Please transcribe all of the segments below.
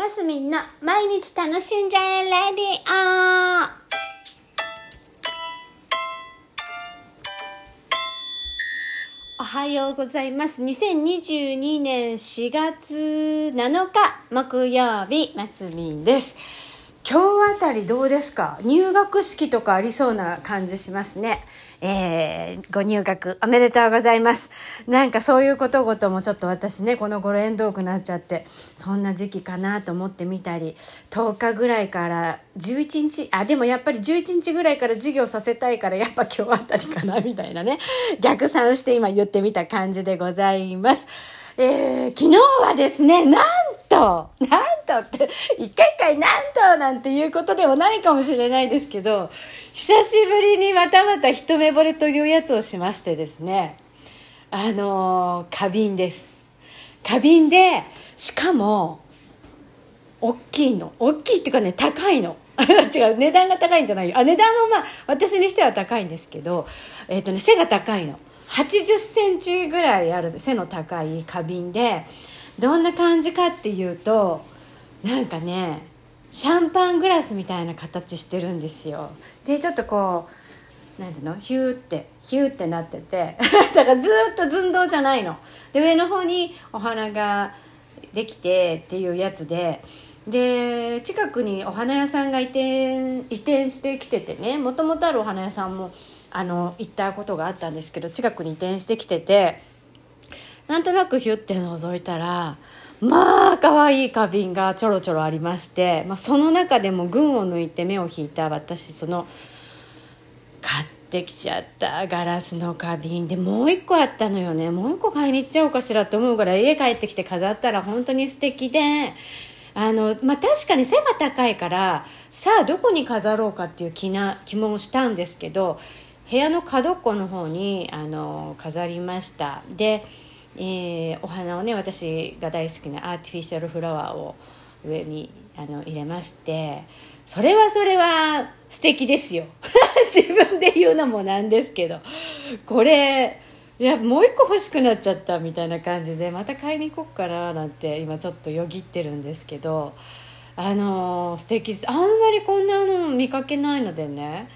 マスミンの毎日楽しんじゃえレディオおはようございます。2022年4月7日木曜日、マスミンです。今日あたりどうですか？入学式とかありそうな感じしますね。えー、ご入学おめでとうございます。なんかそういうことごともちょっと私ね、この頃縁遠くなっちゃって、そんな時期かなと思ってみたり、10日ぐらいから11日、あ、でもやっぱり11日ぐらいから授業させたいから、やっぱ今日あたりかな、みたいなね、逆算して今言ってみた感じでございます。えー、昨日はですね、なんと、なんとって、一回一回なんとなんていうことではないかもしれないですけど、久しぶりにまたまた一目惚れというやつをしましてですね、あのー、花瓶です。花瓶で、しかも、大きいの。大きいっていうかね、高いの。違う、値段が高いんじゃないよ。あ、値段もまあ、私にしては高いんですけど、えっ、ー、とね、背が高いの。80センチぐらいある背の高い花瓶でどんな感じかっていうとなんかねシャンパングラスみたいな形してるんですよ。でちょっとこうなんていうの？ヒューってヒューってなってて だからずっと寸胴じゃないの。で上の方にお花ができてっていうやつでで近くにお花屋さんが移転移転してきててねもともとあるお花屋さんもあの行ったことがあったんですけど近くに移転してきててなんとなくヒュッて覗いたらまあ可愛い花瓶がちょろちょろありまして、まあ、その中でも群を抜いて目を引いた私その買ってきちゃったガラスの花瓶。でもう一個あったのよね。もう一個買いに行っちゃおうかしらと思うぐら家帰ってきて飾ったら本当に素敵であの、まあ、確かに背が高いからさあどこに飾ろうかっていう気な気もしたんですけど部屋の角っこの方にあの飾りました。で、えー、お花をね私が大好きなアーティフィシャルフラワーを上にあの入れましてそれはそれは素敵ですよ。自分で言うのもなんですけど。これいやもう一個欲しくなっちゃったみたいな感じでまた買いに行こうかななんて今ちょっとよぎってるんですけどあのー、素敵です。あんまりこんなの見かけないのでね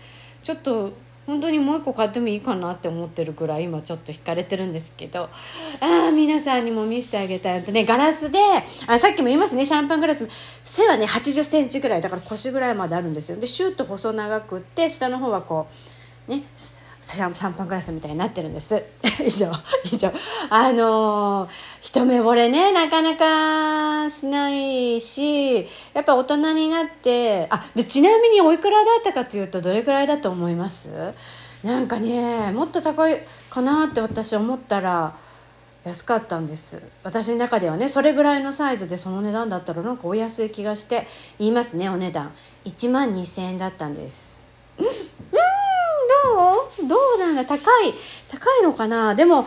ちょっと本当にもう一個買ってもいいかなって思ってるくらい今ちょっと惹かれてるんですけど。ああ皆さんにも見せてあげたいとねガラスであさっきも言いますねシャンパングラス。背はね8 0センチぐらい。だから腰ぐらいまであるんですよ。でシュッと細長くって下の方はこうねシャンパングラスみたいになってるんです。以上以上。あのー、一目惚れねなかなかしないしやっぱ大人になってあでちなみにおいくらだったかというとどれくらいだと思います？なんかねもっと高いかなって私思ったら安かったんです。私の中ではねそれぐらいのサイズでその値段だったらなんかお安い気がして言いますねお値段。1万2000円だったんです。どうなんだ高い高いのかな？でも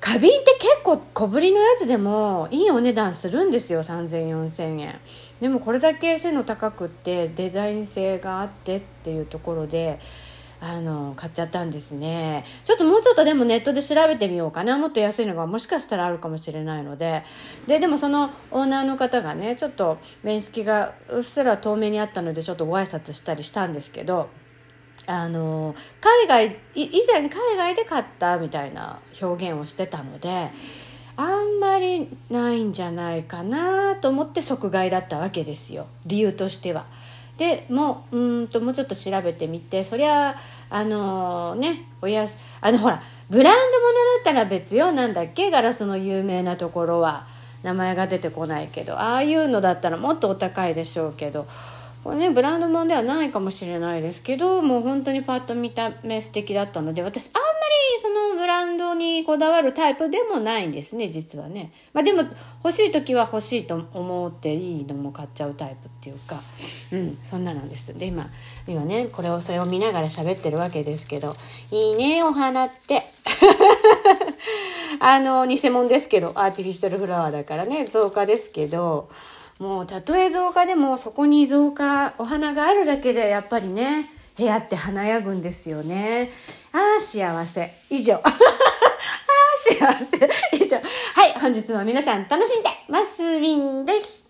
花瓶って結構小ぶりのやつでもいいお値段するんですよ30004000円。でもこれだけ背の高くってデザイン性があってっていうところであの買っちゃったんですね。ちょっともうちょっとでもネットで調べてみようかな。もっと安いのがもしかしたらあるかもしれないので。ででもそのオーナーの方がねちょっと面識がうっすら遠目にあったのでちょっとご挨拶したりしたんですけどあの海外以前海外で買ったみたいな表現をしてたのであんまりないんじゃないかなと思って即買いだったわけですよ。理由としては。でもううんともうちょっと調べてみてそりゃあのねおやすあのほらブランド物だったら別よ。なんだっけ？ガラスの有名なところは。名前が出てこないけど。ああいうのだったらもっとお高いでしょうけど。これねブランド物ではないかもしれないですけどもう本当にパッと見た目素敵だったので私あんまりそのブランドにこだわるタイプでもないんですね実はね、まあ、でも欲しい時は欲しいと思っていいのも買っちゃうタイプっていうか。うんそんななんです。で今今ねこれをそれを見ながら喋ってるわけですけどいいねお花って。あの偽物ですけどアーティフィシャルフラワーだからね造花ですけど。もうたとえ造花でもそこに造花お花があるだけでやっぱりね部屋って華やぐんですよね。ああ幸せ。以上。ああ幸せ。以上。はい本日も皆さん楽しんでますりんでした